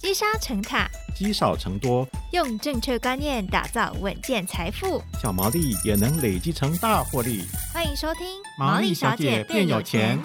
积沙成塔，积少成多，用正确观念打造稳健财富，小毛利也能累积成大获利。欢迎收听《毛利小姐变有钱》。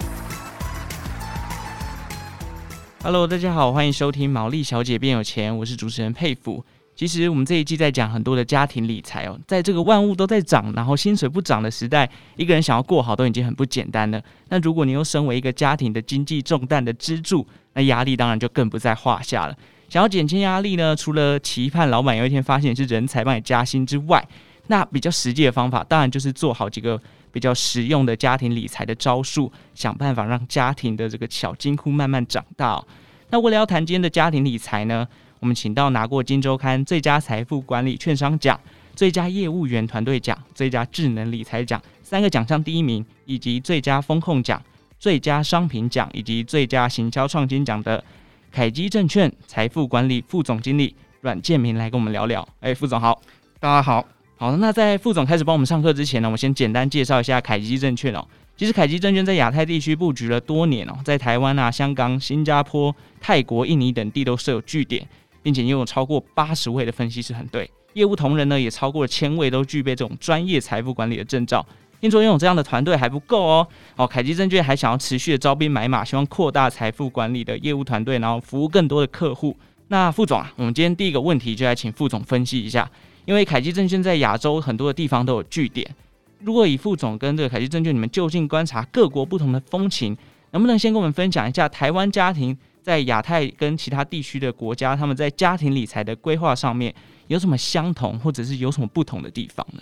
Hello，大家好，欢迎收听《毛利小姐变有钱》，我是主持人佩服。其实我们这一季在讲很多的家庭理财哦，在这个万物都在涨，然后薪水不涨的时代，一个人想要过好都已经很不简单了。那如果你又身为一个家庭的经济重担的支柱，那压力当然就更不在话下了。想要减轻压力呢，除了期盼老板有一天发现是人才帮你加薪之外，那比较实际的方法，当然就是做好几个比较实用的家庭理财的招数，想办法让家庭的这个小金库慢慢长大。那为了要谈今天的家庭理财呢，我们请到拿过《金周刊》最佳财富管理券商奖、最佳业务员团队奖、最佳智能理财奖三个奖项第一名，以及最佳风控奖、最佳商品奖以及最佳行销创新奖的凯基证券财富管理副总经理阮建明来跟我们聊聊。哎，副总好，大家好。好，那在副总开始帮我们上课之前呢，我先简单介绍一下凯基证券哦。其实凯基证券在亚太地区布局了多年哦，在台湾啊、香港、新加坡、泰国、印尼等地都设有据点。并且拥有超过八十位的分析师团队，业务同仁呢也超过了千位，都具备这种专业财富管理的证照。听说拥有这样的团队还不够哦，哦，凯基证券还想要持续的招兵买马，希望扩大财富管理的业务团队，然后服务更多的客户。那副总啊，我们今天第一个问题就来请副总分析一下，因为凯基证券在亚洲很多的地方都有据点，如果以副总跟这个凯基证券，你们就近观察各国不同的风情，能不能先跟我们分享一下台湾家庭？在亚太跟其他地区的国家，他们在家庭理财的规划上面有什么相同，或者是有什么不同的地方呢？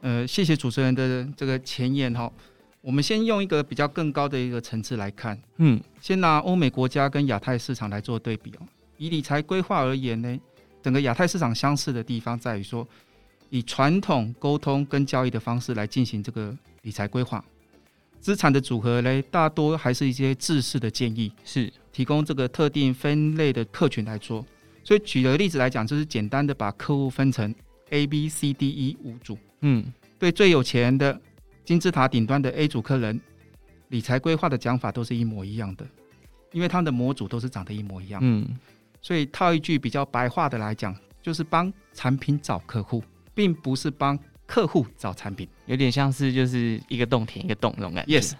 呃，谢谢主持人的这个前言哈。我们先用一个比较更高的一个层次来看，嗯，先拿欧美国家跟亚太市场来做对比哦。以理财规划而言呢，整个亚太市场相似的地方在于说，以传统沟通跟交易的方式来进行这个理财规划。资产的组合呢，大多还是一些制式的建议，是提供这个特定分类的客群来做。所以举个例子来讲，就是简单的把客户分成 A、B、C、D、E 五组。嗯，对最有钱的金字塔顶端的 A 组客人，理财规划的讲法都是一模一样的，因为他们的模组都是长得一模一样。嗯，所以套一句比较白话的来讲，就是帮产品找客户，并不是帮。客户找产品有点像是就是一个洞填一个洞那种感觉。Yes。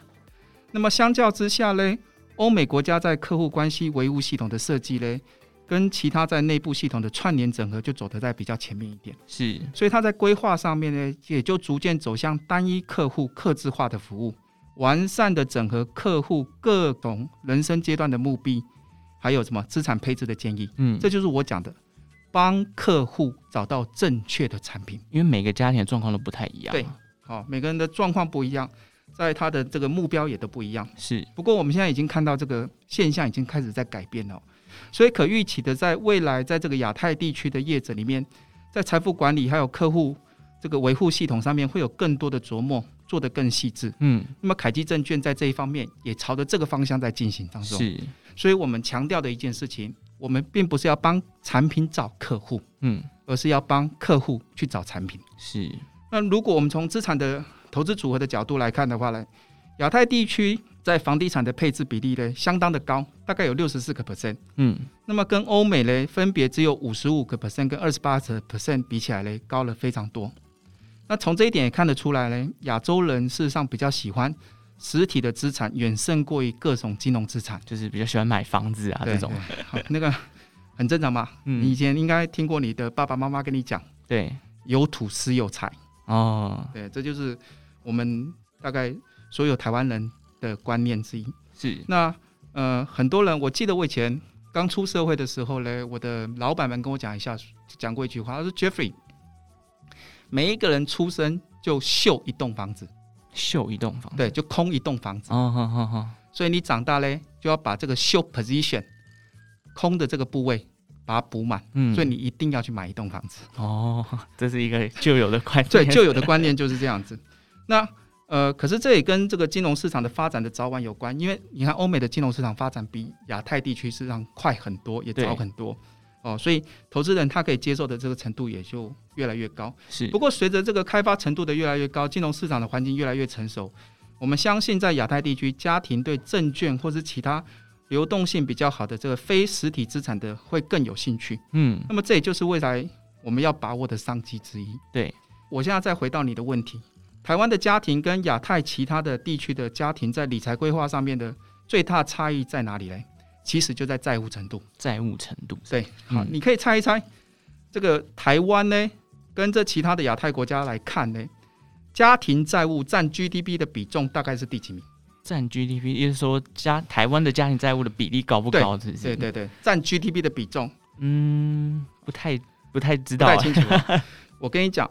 那么相较之下呢，欧美国家在客户关系维护系统的设计呢，跟其他在内部系统的串联整合就走得在比较前面一点。是。所以它在规划上面呢，也就逐渐走向单一客户客制化的服务，完善的整合客户各种人生阶段的目的，还有什么资产配置的建议。嗯，这就是我讲的。帮客户找到正确的产品，因为每个家庭的状况都不太一样。对，好，每个人的状况不一样，在他的这个目标也都不一样。是，不过我们现在已经看到这个现象已经开始在改变了，所以可预期的，在未来，在这个亚太地区的业者里面，在财富管理还有客户这个维护系统上面，会有更多的琢磨，做得更细致。嗯，那么凯基证券在这一方面也朝着这个方向在进行当中。是，所以我们强调的一件事情。我们并不是要帮产品找客户，嗯，而是要帮客户去找产品。是。那如果我们从资产的投资组合的角度来看的话呢，亚太地区在房地产的配置比例呢，相当的高，大概有六十四个 percent，嗯。那么跟欧美呢，分别只有五十五个 percent 跟二十八个 percent 比起来呢，高了非常多。那从这一点也看得出来呢，亚洲人事实上比较喜欢。实体的资产远胜过于各种金融资产，就是比较喜欢买房子啊这种。好，那个很正常嘛。嗯，你以前应该听过你的爸爸妈妈跟你讲，对，有土斯有财哦。对，这就是我们大概所有台湾人的观念之一。是。那呃，很多人，我记得我以前刚出社会的时候呢，我的老板们跟我讲一下，讲过一句话，他说：“Jeffrey，每一个人出生就秀一栋房子。”秀一栋房子，对，就空一栋房子。哦，好好好。所以你长大嘞，就要把这个秀 position 空的这个部位把它补满。嗯，所以你一定要去买一栋房子。哦，这是一个旧有的观念。对，旧有的观念就是这样子。那呃，可是这也跟这个金融市场的发展的早晚有关，因为你看欧美的金融市场发展比亚太地区市场快很多，也早很多。哦，所以投资人他可以接受的这个程度也就越来越高。是，不过随着这个开发程度的越来越高，金融市场的环境越来越成熟，我们相信在亚太地区，家庭对证券或是其他流动性比较好的这个非实体资产的会更有兴趣。嗯，那么这也就是未来我们要把握的商机之一。对，我现在再回到你的问题，台湾的家庭跟亚太其他的地区的家庭在理财规划上面的最大差异在哪里嘞？其实就在债务程度。债务程度，对，好，嗯你可以猜一猜，这个台湾呢，跟这其他的亚太国家来看呢，家庭债务占 GDP 的比重大概是第几名？占 GDP，也就是说家台湾的家庭债务的比例高不高？是不是？对对对，占 GDP 的比重嗯，不太不太知不道啊，太清楚啊。我跟你讲，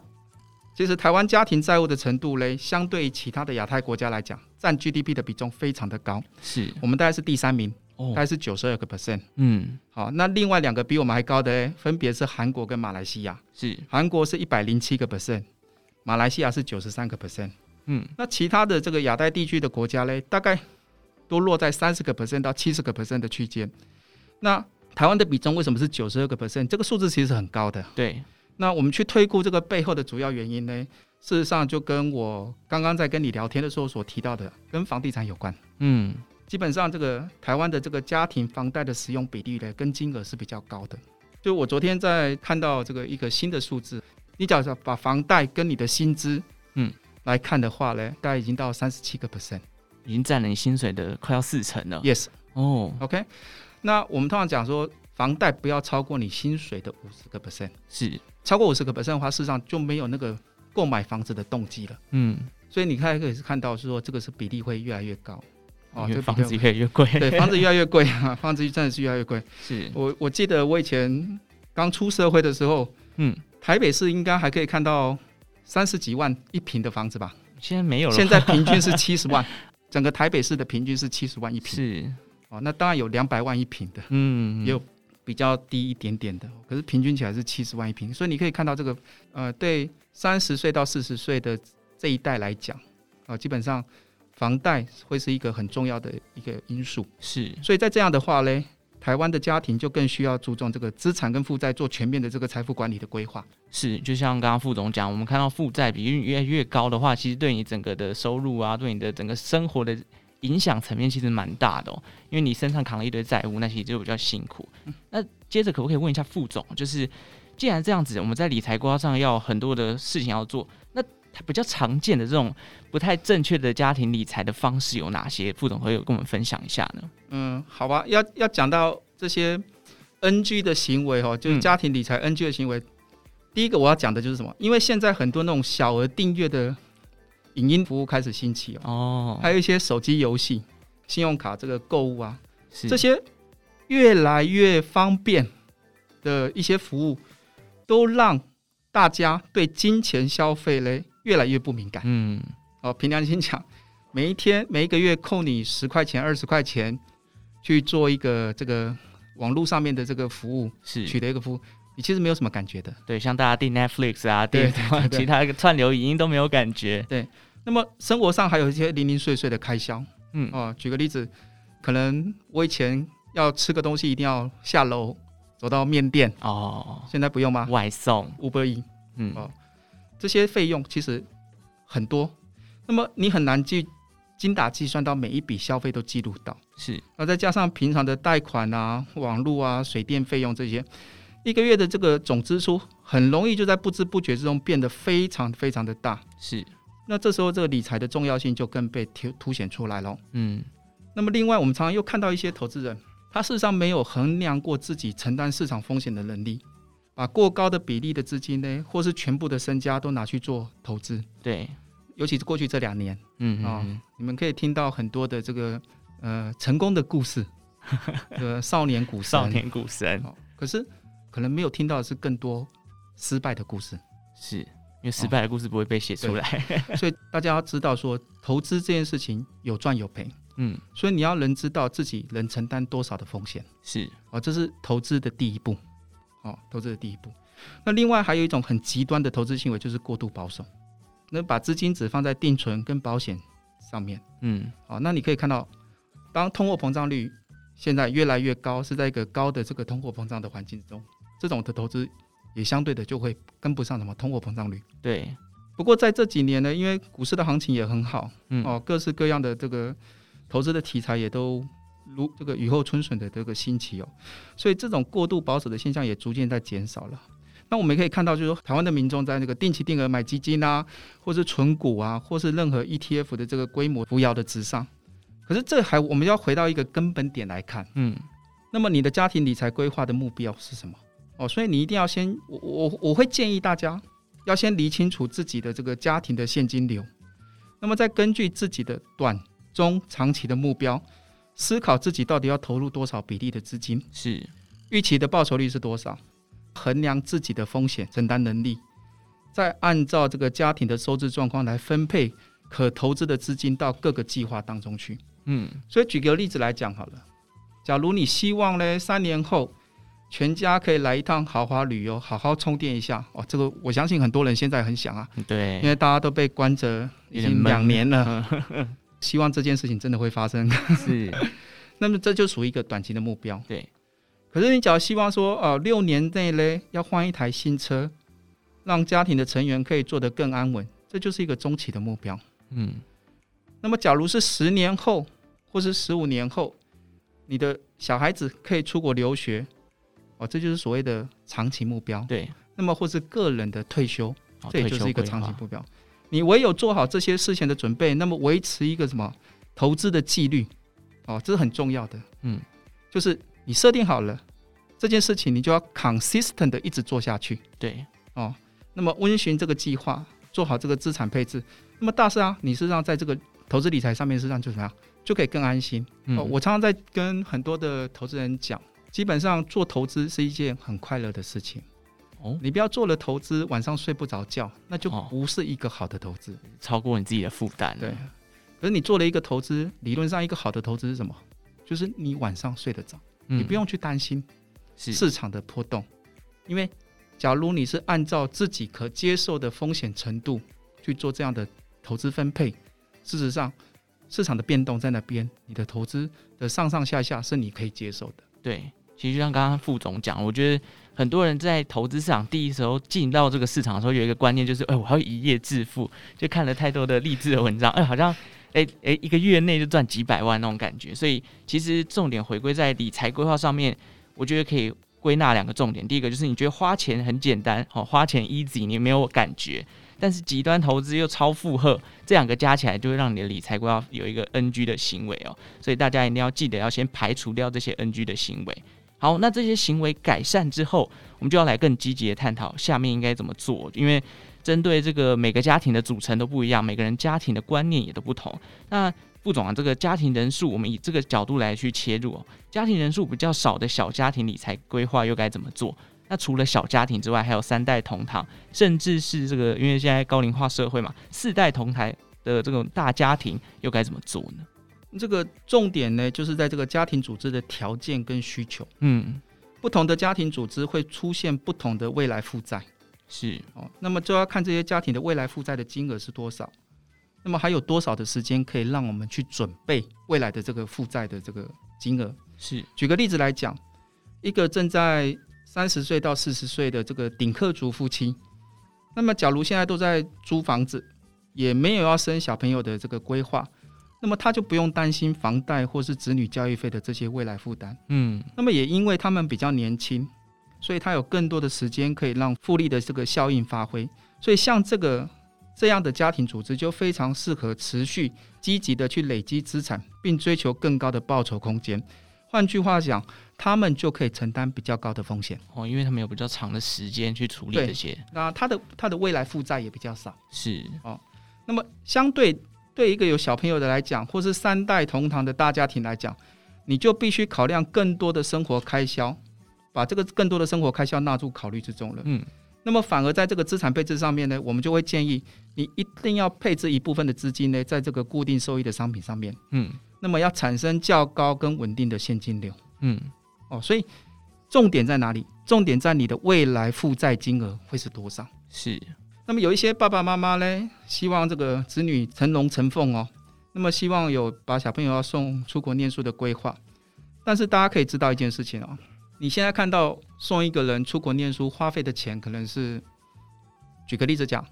其实台湾家庭债务的程度嘞，相对于其他的亚太国家来讲，占 GDP 的比重非常的高。是我们大概是第三名，哦大概是九十二个 percent。嗯，好，那另外两个比我们还高的嘞，分别是韩国跟马来西亚。是韩国是一百零七个 percent，马来西亚是九十三个 percent。嗯那其他的这个亚太地区的国家嘞，大概都落在三十个 percent 到七十个 percent 的区间。那台湾的比重为什么是九十二个 percent？这个数字其实是很高的。对，那我们去推估这个背后的主要原因呢，事实上就跟我刚刚在跟你聊天的时候所提到的，跟房地产有关。嗯基本上，这个台湾的这个家庭房贷的使用比例呢，跟金额是比较高的。就我昨天在看到这个一个新的数字，你假设把房贷跟你的薪资，嗯，来看的话呢，大概已经到三十七个 percent。已经占了你薪水的快要四成了。Yes，OK、哦，OK？那我们通常讲说，房贷不要超过你薪水的五十个 percent，是，超过五十个 percent 的话，事实上就没有那个购买房子的动机了。嗯，所以你看，可以是看到是说，这个是比例会越来越高。哦，这房子越来越贵。对，房子越来越贵啊，房子真的是越来越贵。是，我我记得我以前刚出社会的时候，嗯，台北市应该还可以看到三十几万一平的房子吧？现在没有了。现在平均是 七十万，整个台北市的平均是七十万一平。是，哦，那当然有两百万一平的，嗯，也有比较低一点点的，可是平均起来是七十万一平。所以你可以看到这个，呃，对三十岁到四十岁的这一代来讲，啊、呃，基本上房贷会是一个很重要的一个因素。是，所以在这样的话嘞，台湾的家庭就更需要注重这个资产跟负债做全面的这个财富管理的规划。是，就像刚刚副总讲，我们看到负债比例越来越高的话，其实对你整个的收入啊，对你的整个生活的影响层面其实蛮大的哦。因为你身上扛了一堆债务，那其实就比较辛苦。那接着可不可以问一下副总，就是既然这样子，我们在理财规划上要很多的事情要做，那比较常见的这种不太正确的家庭理财的方式有哪些？副总会有跟我们分享一下呢？嗯，好吧，要要讲到这些 NG 的行为哦，就是家庭理财 NG 的行为。嗯、第一个我要讲的就是什么？因为现在很多那种小额订阅的影音服务开始兴起哦，哦，还有一些手机游戏、信用卡这个购物啊，这些越来越方便的一些服务，都让大家对金钱消费嘞越来越不敏感。嗯，哦，凭良心讲，每一天每一个月扣你十块钱、二十块钱去做一个这个网络上面的这个服务，是。取得一个服务，你其实没有什么感觉的。对，像大家订 Netflix 啊，订其他的串流影音都没有感觉。对那么生活上还有一些零零碎碎的开销，嗯，哦，举个例子，可能我以前要吃个东西一定要下楼走到面店，哦，现在不用吗？外送，？Uber E，嗯，哦这些费用其实很多，那么你很难去精打细算到每一笔消费都记录到。是，那再加上平常的贷款啊、网络啊、水电费用这些，一个月的这个总支出，很容易就在不知不觉之中变得非常非常的大。是，那这时候这个理财的重要性就更被凸凸显出来了。嗯，那么另外，我们常常又看到一些投资人，他事实上没有衡量过自己承担市场风险的能力，把过高的比例的资金呢，或是全部的身家都拿去做投资。对，尤其是过去这两年。嗯啊、嗯。你们可以听到很多的这个呃成功的故事，呃 少年股神，少年股神。哦，可是可能没有听到的是更多失败的故事，是因为失败的故事不会被写出来。所以大家要知道说，投资这件事情有赚有赔，嗯，所以你要能知道自己能承担多少的风险，是，哦，这是投资的第一步，哦，投资的第一步。那另外还有一种很极端的投资行为，就是过度保守，那把资金只放在定存跟保险上面，嗯，哦，那你可以看到，当通货膨胀率现在越来越高，是在一个高的这个通货膨胀的环境中，这种的投资也相对的就会跟不上什么通货膨胀率。对，不过在这几年呢，因为股市的行情也很好，嗯，哦，各式各样的这个投资的题材也都如这个雨后春笋的这个兴起哦，所以这种过度保守的现象也逐渐在减少了。那我们也可以看到，就是说台湾的民众在那个定期定额买基金啊，或是存股啊，或是任何 ETF 的这个规模扶摇的直上。可是这还我们要回到一个根本点来看，嗯，那么你的家庭理财规划的目标是什么？哦，所以你一定要先，我我我会建议大家要先理清楚自己的这个家庭的现金流，那么再根据自己的短、中、长期的目标，思考自己到底要投入多少比例的资金，是预期的报酬率是多少。衡量自己的风险承担能力，再按照这个家庭的收支状况来分配可投资的资金到各个计划当中去。嗯，所以举个例子来讲好了，假如你希望呢，三年后全家可以来一趟豪华旅游，好好充电一下哦，这个我相信很多人现在很想啊，对，因为大家都被关着已经两年了，希望这件事情真的会发生。是，那么这就属于一个短期的目标。对。可是你只要希望说，呃，六年内嘞要换一台新车，让家庭的成员可以做得更安稳，这就是一个中期的目标。嗯，那么假如是十年后或是十五年后，你的小孩子可以出国留学，哦，这就是所谓的长期目标。对，那么或是个人的退休，这也就是一个长期目标。你唯有做好这些事前的准备，那么维持一个什么投资的纪律，哦，这是很重要的。嗯，就是。你设定好了这件事情，你就要 consistent 的一直做下去。对，哦，那么温循这个计划，做好这个资产配置。那么大事啊，你事实上在这个投资理财上面，事实上就怎么样，就可以更安心。嗯、哦，我常常在跟很多的投资人讲，基本上做投资是一件很快乐的事情。哦，你不要做了投资晚上睡不着觉，那就不是一个好的投资，超过你自己的负担。对，可是你做了一个投资，理论上一个好的投资是什么？就是你晚上睡得着。你不用去担心市场的波动，因为假如你是按照自己可接受的风险程度去做这样的投资分配，事实上市场的变动在那边，你的投资的上上下下是你可以接受的。对，其实就像刚刚副总讲，我觉得很多人在投资市场第一时候进到这个市场的时候，有一个观念就是，哎，我要一夜致富，就看了太多的励志的文章，哎，好像。诶诶，一个月内就赚几百万那种感觉，所以其实重点回归在理财规划上面，我觉得可以归纳两个重点。第一个就是你觉得花钱很简单，好，花钱 easy，你没有感觉；但是极端投资又超负荷，这两个加起来就会让你的理财规划有一个 NG 的行为哦。所以大家一定要记得要先排除掉这些 NG 的行为。好，那这些行为改善之后，我们就要来更积极的探讨下面应该怎么做，因为。针对这个每个家庭的组成都不一样，每个人家庭的观念也都不同。那副总啊，这个家庭人数，我们以这个角度来去切入哦。家庭人数比较少的小家庭理财规划又该怎么做？那除了小家庭之外，还有三代同堂，甚至是这个，因为现在高龄化社会嘛，四代同台的这种大家庭又该怎么做呢？这个重点呢，就是在这个家庭组织的条件跟需求。嗯，不同的家庭组织会出现不同的未来负债。是哦，那么就要看这些家庭的未来负债的金额是多少，那么还有多少的时间可以让我们去准备未来的这个负债的这个金额？是，举个例子来讲，一个正在三十岁到四十岁的这个顶客族夫妻，那么假如现在都在租房子，也没有要生小朋友的这个规划，那么他就不用担心房贷或是子女教育费的这些未来负担。嗯，那么也因为他们比较年轻。所以他有更多的时间可以让复利的这个效应发挥，所以像这个这样的家庭组织就非常适合持续积极的去累积资产，并追求更高的报酬空间。换句话讲，他们就可以承担比较高的风险哦，因为他们有比较长的时间去处理这些。那他的他的未来负债也比较少，是哦。那么相对对一个有小朋友的来讲，或是三代同堂的大家庭来讲，你就必须考量更多的生活开销。把这个更多的生活开销纳入考虑之中了。嗯，那么反而在这个资产配置上面呢，我们就会建议你一定要配置一部分的资金呢，在这个固定收益的商品上面。嗯，那么要产生较高跟稳定的现金流。嗯，哦，所以重点在哪里？重点在你的未来负债金额会是多少？是。那么有一些爸爸妈妈呢，希望这个子女成龙成凤哦，那么希望有把小朋友要送出国念书的规划。但是大家可以知道一件事情哦。你现在看到送一个人出国念书花费的钱，可能是举个例子讲，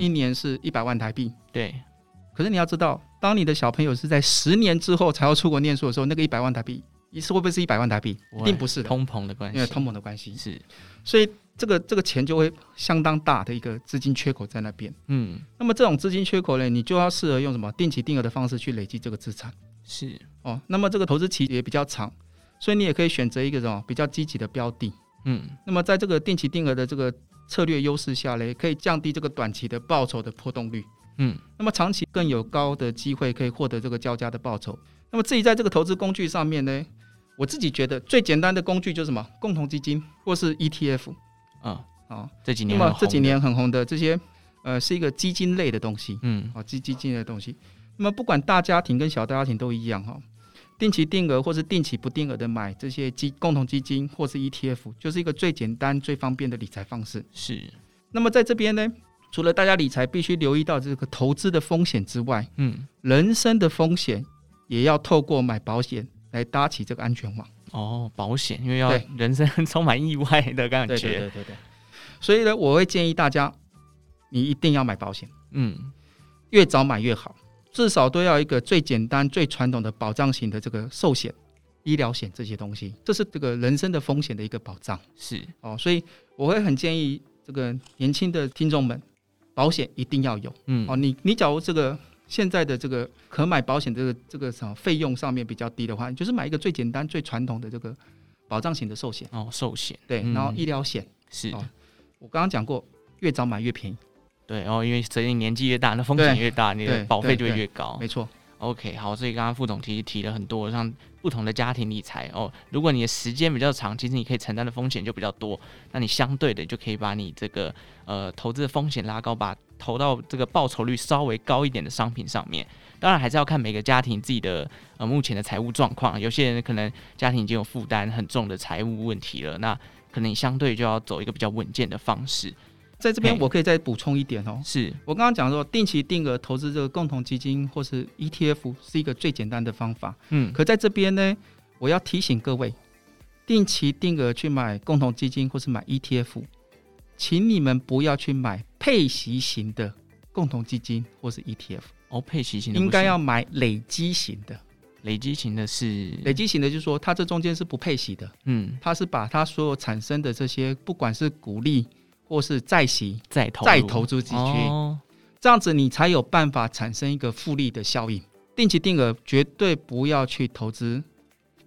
一年是一百万台币。对。可是你要知道，当你的小朋友是在十年之后才要出国念书的时候，那个一百万台币，一次会不会是一百万台币？一定不是的，通膨的关系，因为通膨的关系是，所以这个这个钱就会相当大的一个资金缺口在那边。嗯，那么这种资金缺口呢，你就要适合用什么定期定额的方式去累积这个资产。是哦，那么这个投资期也比较长，所以你也可以选择一个什么比较积极的标的。嗯，那么在这个定期定额的这个策略优势下呢，可以降低这个短期的报酬的波动率。嗯，那么长期更有高的机会可以获得这个较佳的报酬。那么至于在这个投资工具上面呢，我自己觉得最简单的工具就是什么？共同基金或是 ETF。嗯，啊、哦，这几年那么这几年很红的这些，呃，是一个基金类的东西。嗯，啊、哦，基基金类的东西。那么不管大家庭跟小家庭都一样哈、哦，定期定额或是定期不定额的买这些基共同基金或是 ETF，就是一个最简单最方便的理财方式。是。那么在这边呢？除了大家理财必须留意到这个投资的风险之外，嗯，人生的风险也要透过买保险来搭起这个安全网。哦，保险，因为要人生 充满意外的感觉。对对对对对。所以呢，我会建议大家，你一定要买保险。嗯，越早买越好，至少都要一个最简单、最传统的保障型的这个寿险、医疗险这些东西，这是这个人生的风险的一个保障。是哦，所以我会很建议这个年轻的听众们。保险一定要有，嗯，哦，你你假如这个现在的这个可买保险这个这个什么费用上面比较低的话，你就是买一个最简单最传统的这个保障型的寿险。哦，寿险。对，然后医疗险。是，我刚刚讲过，越早买越便宜，对，然后因为随着你年纪越大，那风险越大，你的保费就会越高，没错。OK，好，所以刚刚副总其实提了很多，像不同的家庭理财哦。如果你的时间比较长，其实你可以承担的风险就比较多，那你相对的就可以把你这个呃投资的风险拉高，把投到这个报酬率稍微高一点的商品上面。当然还是要看每个家庭自己的呃目前的财务状况，有些人可能家庭已经有负担很重的财务问题了，那可能你相对就要走一个比较稳健的方式。在这边我可以再补充一点哦，是。我刚刚讲说定期定额投资这个共同基金或是 ETF 是一个最简单的方法，嗯，可在这边呢，我要提醒各位，定期定额去买共同基金或是买 ETF，请你们不要去买配息型的共同基金或是 ETF 哦，配息型的应该要买累积型的，累积型的是？累积型的，就是说它这中间是不配息的，嗯，它是把它所有产生的这些不管是股利。或是再息再投再投资进去，哦，这样子你才有办法产生一个复利的效应。定期定额绝对不要去投资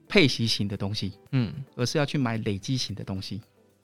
配息型的东西，嗯，而是要去买累积型的东西。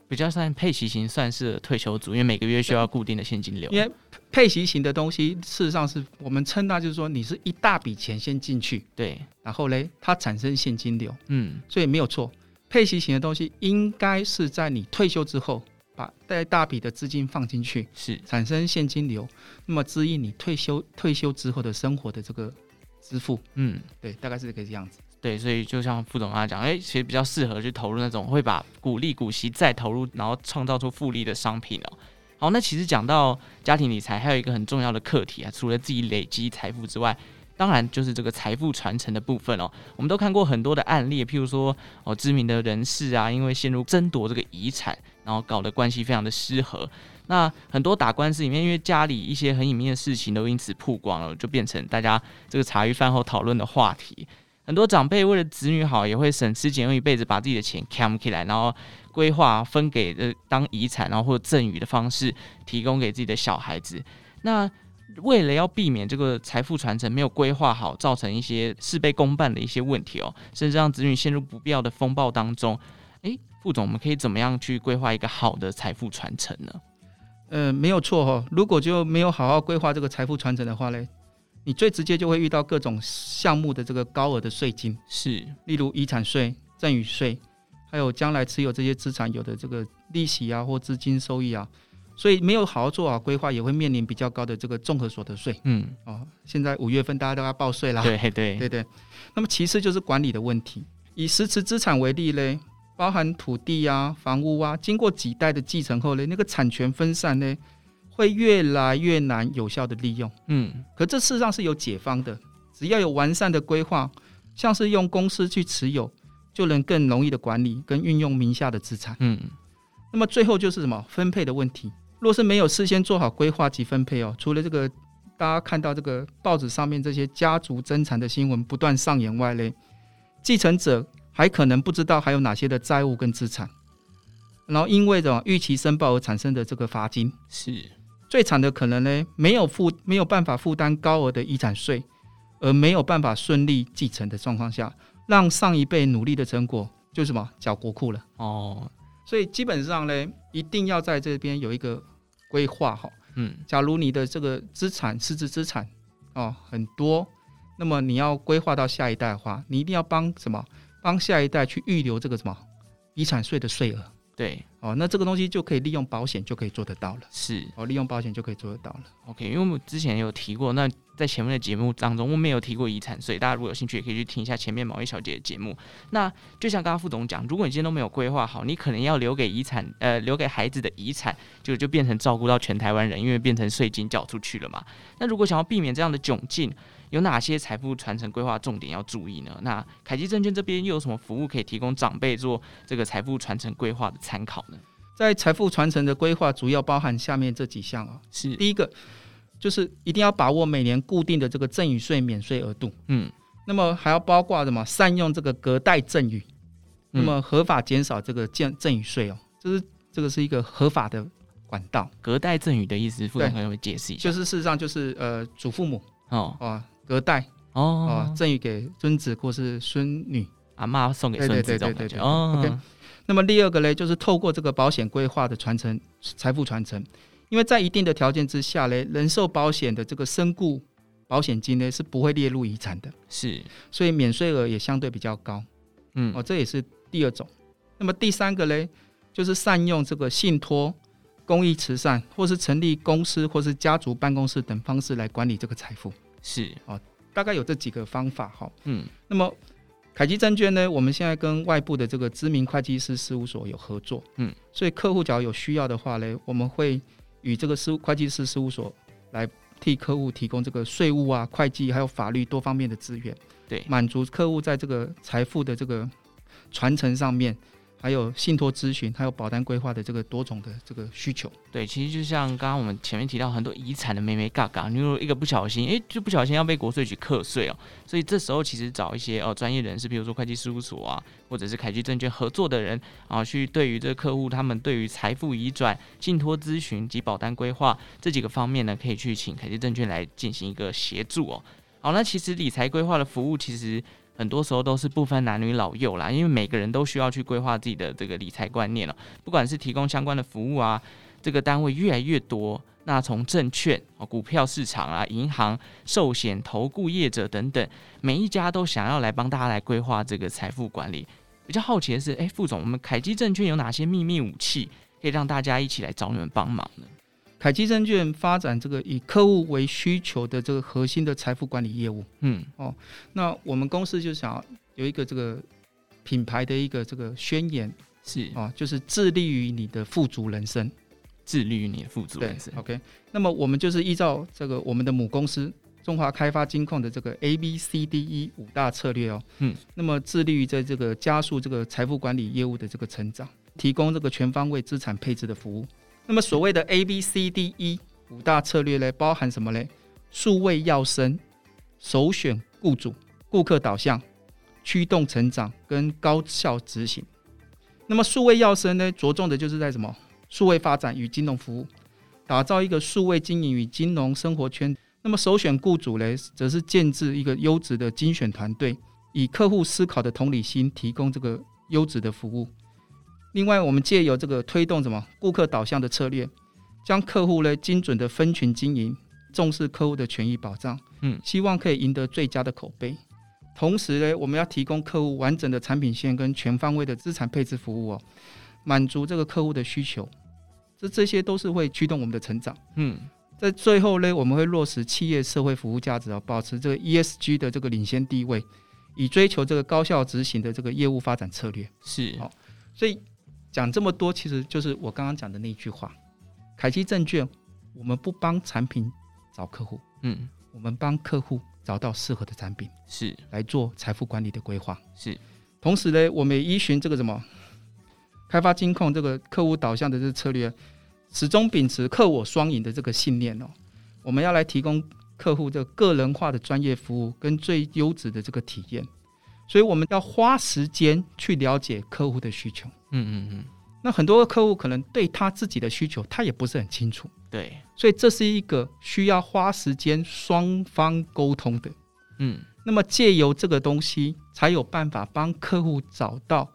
比较算配息型算是退休族，因为每个月需要固定的现金流。因为配息型的东西，事实上是我们称它就是说，你是一大笔钱先进去，对，然后嘞，它产生现金流，嗯，所以没有错。配息型的东西应该是在你退休之后。把带大笔的资金放进去，是产生现金流，那么支应你退休退休之后的生活的这个支付，嗯，对，大概是这个样子。对，所以就像副总刚才讲，哎，其实比较适合去投入那种会把股利股息再投入，然后创造出复利的商品哦。好，那其实讲到家庭理财，还有一个很重要的课题啊，除了自己累积财富之外。当然，就是这个财富传承的部分哦。我们都看过很多的案例，譬如说哦，知名的人士啊，因为陷入争夺这个遗产，然后搞得关系非常的失和。那很多打官司里面，因为家里一些很隐秘的事情都因此曝光了，就变成大家这个茶余饭后讨论的话题。很多长辈为了子女好，也会省吃俭用一辈子，把自己的钱 cam 起来，然后规划分给呃当遗产，然后或者赠与的方式提供给自己的小孩子。那为了要避免这个财富传承没有规划好，造成一些事倍功半的一些问题哦，甚至让子女陷入不必要的风暴当中。诶，副总，我们可以怎么样去规划一个好的财富传承呢？呃，没有错哈，如果就没有好好规划这个财富传承的话呢，你最直接就会遇到各种项目的这个高额的税金，是，例如遗产税、赠与税，还有将来持有这些资产有的这个利息啊或资金收益啊。所以没有好好做好规划，也会面临比较高的这个综合所得税。嗯，哦，现在五月份大家都要报税啦。对对对对。那么其次就是管理的问题。以实持资产为例呢，包含土地啊、房屋啊，经过几代的继承后呢，那个产权分散呢，会越来越难有效的利用。嗯，可这事实上是有解方的，只要有完善的规划，像是用公司去持有，就能更容易的管理跟运用名下的资产。嗯，那么最后就是什么分配的问题。若是没有事先做好规划及分配哦，除了这个大家看到这个报纸上面这些家族争产的新闻不断上演外嘞，继承者还可能不知道还有哪些的债务跟资产，然后因为这种逾期申报而产生的这个罚金，是最惨的可能呢，没有负没有办法负担高额的遗产税，而没有办法顺利继承的状况下，让上一辈努力的成果就是什么缴国库了哦。所以基本上呢，一定要在这边有一个规划哈。嗯，假如你的这个资产、实质资产哦很多，那么你要规划到下一代的话，你一定要帮什么？帮下一代去预留这个什么遗产税的税额。对，哦，那这个东西就可以利用保险就可以做得到了。是，哦，利用保险就可以做得到了。OK，因为我们之前有提过，那在前面的节目当中，我们有提过遗产税，大家如果有兴趣，也可以去听一下前面毛利小姐的节目。那就像刚刚副总讲，如果你今天都没有规划好，你可能要留给遗产，呃，留给孩子的遗产，就就变成照顾到全台湾人，因为变成税金缴出去了嘛。那如果想要避免这样的窘境，有哪些财富传承规划重点要注意呢？那凯基证券这边又有什么服务可以提供长辈做这个财富传承规划的参考呢？在财富传承的规划主要包含下面这几项啊，是。第一个，就是一定要把握每年固定的这个赠与税免税额度，嗯，那么还要包括什么？善用这个隔代赠与，那么合法减少这个赠赠与税哦，这是这个是一个合法的管道。隔代赠与的意思，副总可能会解释一下，就是事实上就是呃祖父母哦。啊隔代哦。啊赠予给孙子或是孙女，阿妈送给孙子这种感觉。哦。OK。那么第二个呢，就是透过这个保险规划的传承，财富传承，因为在一定的条件之下呢，人寿保险的这个身故保险金呢是不会列入遗产的，是，所以免税额也相对比较高，嗯，哦，这也是第二种。那么第三个呢，就是善用这个信托、公益慈善，或是成立公司或是家族办公室等方式来管理这个财富，是，哦，大概有这几个方法哈，嗯，那么。凯基证券呢，我们现在跟外部的这个知名会计师事务所有合作，嗯，所以客户只要有需要的话呢，我们会与这个事会计师事务所来替客户提供这个税务啊、会计还有法律多方面的资源，对，满足客户在这个财富的这个传承上面。还有信托咨询，还有保单规划的这个多种的这个需求。对，其实就像刚刚我们前面提到很多遗产的妹妹嘎嘎，你如果一个不小心，哎，就不小心要被国税局课税哦。所以这时候其实找一些哦专业人士，比如说会计事务所啊，或者是凯基证券合作的人啊，去对于这个客户他们对于财富移转、信托咨询及保单规划这几个方面呢，可以去请凯基证券来进行一个协助哦。好，那其实理财规划的服务其实。很多时候都是不分男女老幼啦，因为每个人都需要去规划自己的这个理财观念了。不管是提供相关的服务啊，这个单位越来越多。那从证券、股票市场啊、银行、寿险、投顾业者等等，每一家都想要来帮大家来规划这个财富管理。比较好奇的是，哎，副总，我们凯基证券有哪些秘密武器，可以让大家一起来找你们帮忙呢？凯基证券发展这个以客户为需求的这个核心的财富管理业务，嗯，哦，那我们公司就想有一个这个品牌的一个这个宣言，是。哦，就是致力于你的富足人生，致力于你的富足人生。OK，那么我们就是依照这个我们的母公司中华开发金控的这个 A B C D E 五大策略哦，嗯，那么致力于在这个加速这个财富管理业务的这个成长，提供这个全方位资产配置的服务。那么所谓的 A B C D E 五大策略呢，包含什么呢？数位要生、首选雇主、顾客导向、驱动成长跟高效执行。那么数位要生呢，着重的就是在什么？数位发展与金融服务，打造一个数位经营与金融生活圈。那么首选雇主呢，则是建置一个优质的精选团队，以客户思考的同理心，提供这个优质的服务。另外，我们借由这个推动什么顾客导向的策略，将客户呢精准的分群经营，重视客户的权益保障，嗯，希望可以赢得最佳的口碑。同时呢，我们要提供客户完整的产品线跟全方位的资产配置服务哦，满足这个客户的需求。这这些都是会驱动我们的成长。嗯，在最后呢，我们会落实企业社会服务价值哦，保持这个 ESG 的这个领先地位，以追求这个高效执行的这个业务发展策略。是，好，所以。讲这么多，其实就是我刚刚讲的那句话：凯基证券，我们不帮产品找客户，嗯，我们帮客户找到适合的产品，是。来做财富管理的规划。是，同时呢，我们也依循这个什么开发金控这个客户导向的这个策略，始终秉持客我双赢的这个信念哦。我们要来提供客户这个个人化的专业服务跟最优质的这个体验，所以我们要花时间去了解客户的需求。嗯嗯嗯。那很多客户可能对他自己的需求，他也不是很清楚。对，所以这是一个需要花时间双方沟通的。嗯，那么借由这个东西，才有办法帮客户找到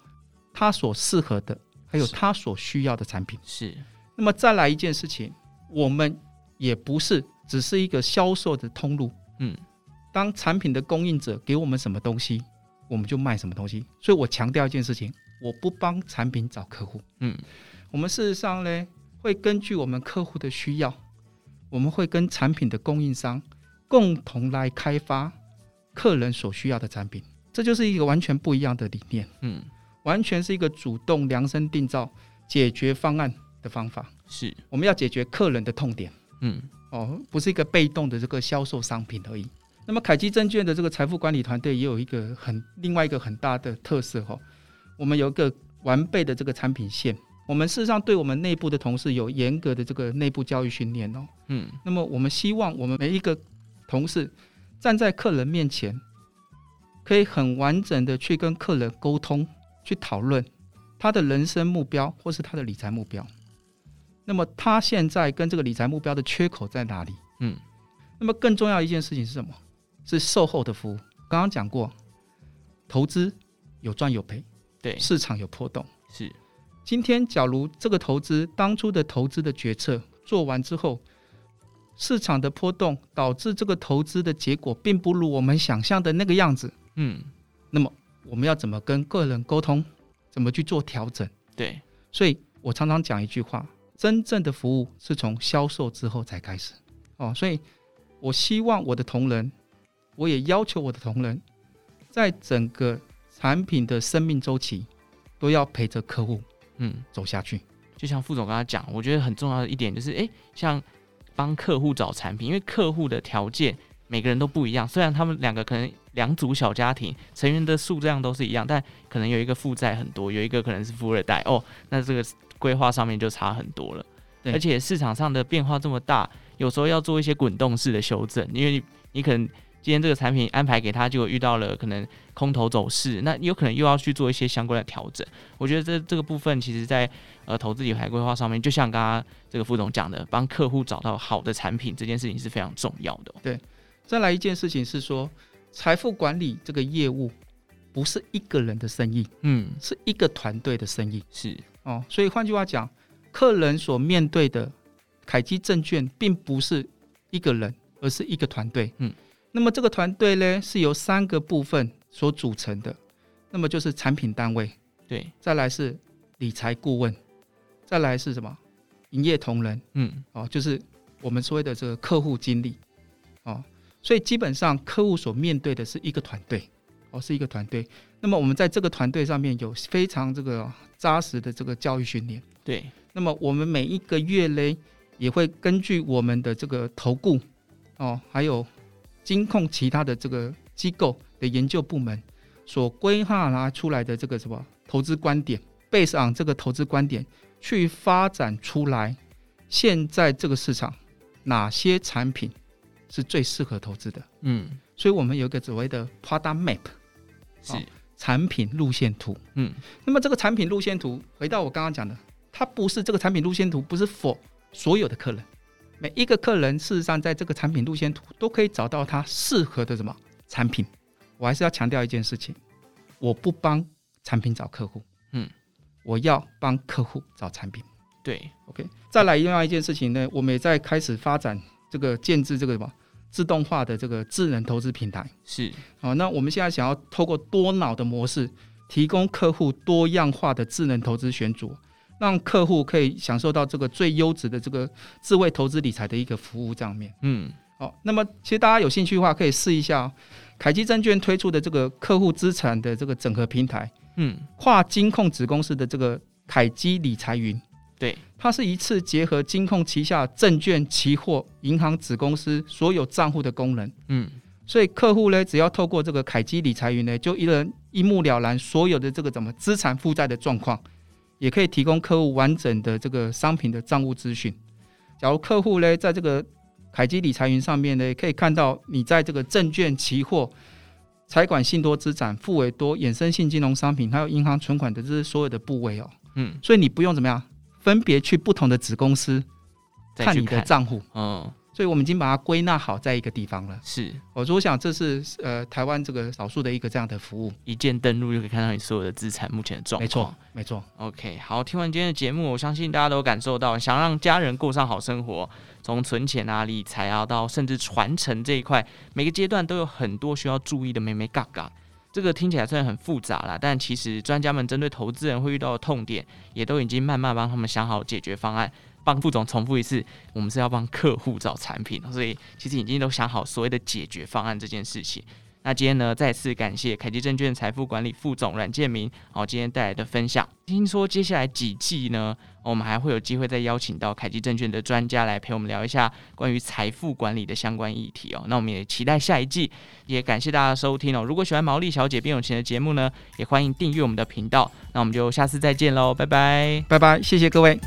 他所适合的，还有他所需要的产品。是。那么再来一件事情，我们也不是只是一个销售的通路。嗯，当产品的供应者给我们什么东西，我们就卖什么东西。所以我强调一件事情，我不帮产品找客户。嗯，我们事实上呢，会根据我们客户的需要，我们会跟产品的供应商共同来开发客人所需要的产品，这就是一个完全不一样的理念。嗯，完全是一个主动量身定造解决方案的方法。是，我们要解决客人的痛点。嗯，哦，不是一个被动的这个销售商品而已。那么凯基证券的这个财富管理团队也有一个很另外一个很大的特色哈，我们有一个完备的这个产品线。我们事实上对我们内部的同事有严格的这个内部教育训练哦。嗯，那么我们希望我们每一个同事站在客人面前，可以很完整的去跟客人沟通，去讨论他的人生目标或是他的理财目标。那么他现在跟这个理财目标的缺口在哪里？嗯，那么更重要一件事情是什么？是售后的服务。刚刚讲过，投资有赚有赔，对，市场有波动，是。今天，假如这个投资当初的投资的决策做完之后，市场的波动导致这个投资的结果并不如我们想象的那个样子，嗯，那么我们要怎么跟个人沟通，怎么去做调整？对，所以我常常讲一句话：真正的服务是从销售之后才开始。哦，所以我希望我的同仁，我也要求我的同仁，在整个产品的生命周期，都要陪着客户。嗯，走下去，就像副总刚刚讲，我觉得很重要的一点就是，诶，像帮客户找产品，因为客户的条件每个人都不一样。虽然他们两个可能两组小家庭成员的数量都是一样，但可能有一个负债很多，有一个可能是富二代哦，那这个规划上面就差很多了。而且市场上的变化这么大，有时候要做一些滚动式的修正，因为你，你可能。今天这个产品安排给他，就遇到了可能空头走势，那有可能又要去做一些相关的调整。我觉得这这个部分，其实在呃投资理财规划上面，就像刚刚这个副总讲的，帮客户找到好的产品，这件事情是非常重要的。对，再来一件事情是说，财富管理这个业务不是一个人的生意，嗯，是一个团队的生意，是哦。所以换句话讲，客人所面对的凯基证券，并不是一个人，而是一个团队，嗯。那么这个团队呢，是由三个部分所组成的，那么就是产品单位，对，再来是理财顾问，再来是什么？营业同仁，嗯，哦，就是我们所谓的这个客户经理，哦，所以基本上客户所面对的是一个团队，哦，是一个团队。那么我们在这个团队上面有非常这个扎实的这个教育训练，对。那么我们每一个月嘞，也会根据我们的这个投顾，哦，还有。金控其他的这个机构的研究部门所规划拿出来的这个什么投资观点，base on 这个投资观点去发展出来，现在这个市场哪些产品是最适合投资的？嗯，所以我们有一个所谓的 product map，是产品路线图。嗯，那么这个产品路线图，回到我刚刚讲的，它不是这个产品路线图，不是 for 所有的客人。每一个客人，事实上，在这个产品路线图都可以找到他适合的什么产品。我还是要强调一件事情：我不帮产品找客户，嗯，我要帮客户找产品。对，OK。再来另外一件事情呢，我们也在开始发展这个建制这个什么自动化的这个智能投资平台。是，好，那我们现在想要透过多脑的模式，提供客户多样化的智能投资选组。让客户可以享受到这个最优质的这个智慧投资理财的一个服务账面。嗯，好，那么其实大家有兴趣的话，可以试一下凯基证券推出的这个客户资产的这个整合平台。嗯，跨金控子公司的这个凯基理财云，对，它是一次结合金控旗下证券、期货、银行子公司所有账户的功能。嗯，所以客户呢，只要透过这个凯基理财云呢，就一人一目了然所有的这个怎么资产负债的状况。也可以提供客户完整的这个商品的账务资讯。假如客户呢，在这个凯基理财云上面呢，可以看到你在这个证券、期货、财管、信托资产、付委多、衍生性金融商品，还有银行存款的这些所有的部位哦。嗯，所以你不用怎么样，分别去不同的子公司看你的账户。嗯。所以我们已经把它归纳好在一个地方了。是，我说我想这是呃台湾这个少数的一个这样的服务，一键登录就可以看到你所有的资产目前的状况。没错，没错。OK，好，听完今天的节目，我相信大家都感受到，想让家人过上好生活，从存钱啊、理财啊，到甚至传承这一块，每个阶段都有很多需要注意的眉眉角角。这个听起来虽然很复杂啦，但其实专家们针对投资人会遇到的痛点，也都已经慢慢帮他们想好解决方案。帮副总重复一次，我们是要帮客户找产品，所以其实已经都想好所谓的解决方案这件事情。那今天呢，再次感谢凯基证券财富管理副总阮建明，好，今天带来的分享。听说接下来几季呢，我们还会有机会再邀请到凯基证券的专家来陪我们聊一下关于财富管理的相关议题哦。那我们也期待下一季，也感谢大家收听哦。如果喜欢毛利小姐变有钱的节目呢，也欢迎订阅我们的频道。那我们就下次再见喽，拜拜，拜拜，谢谢各位。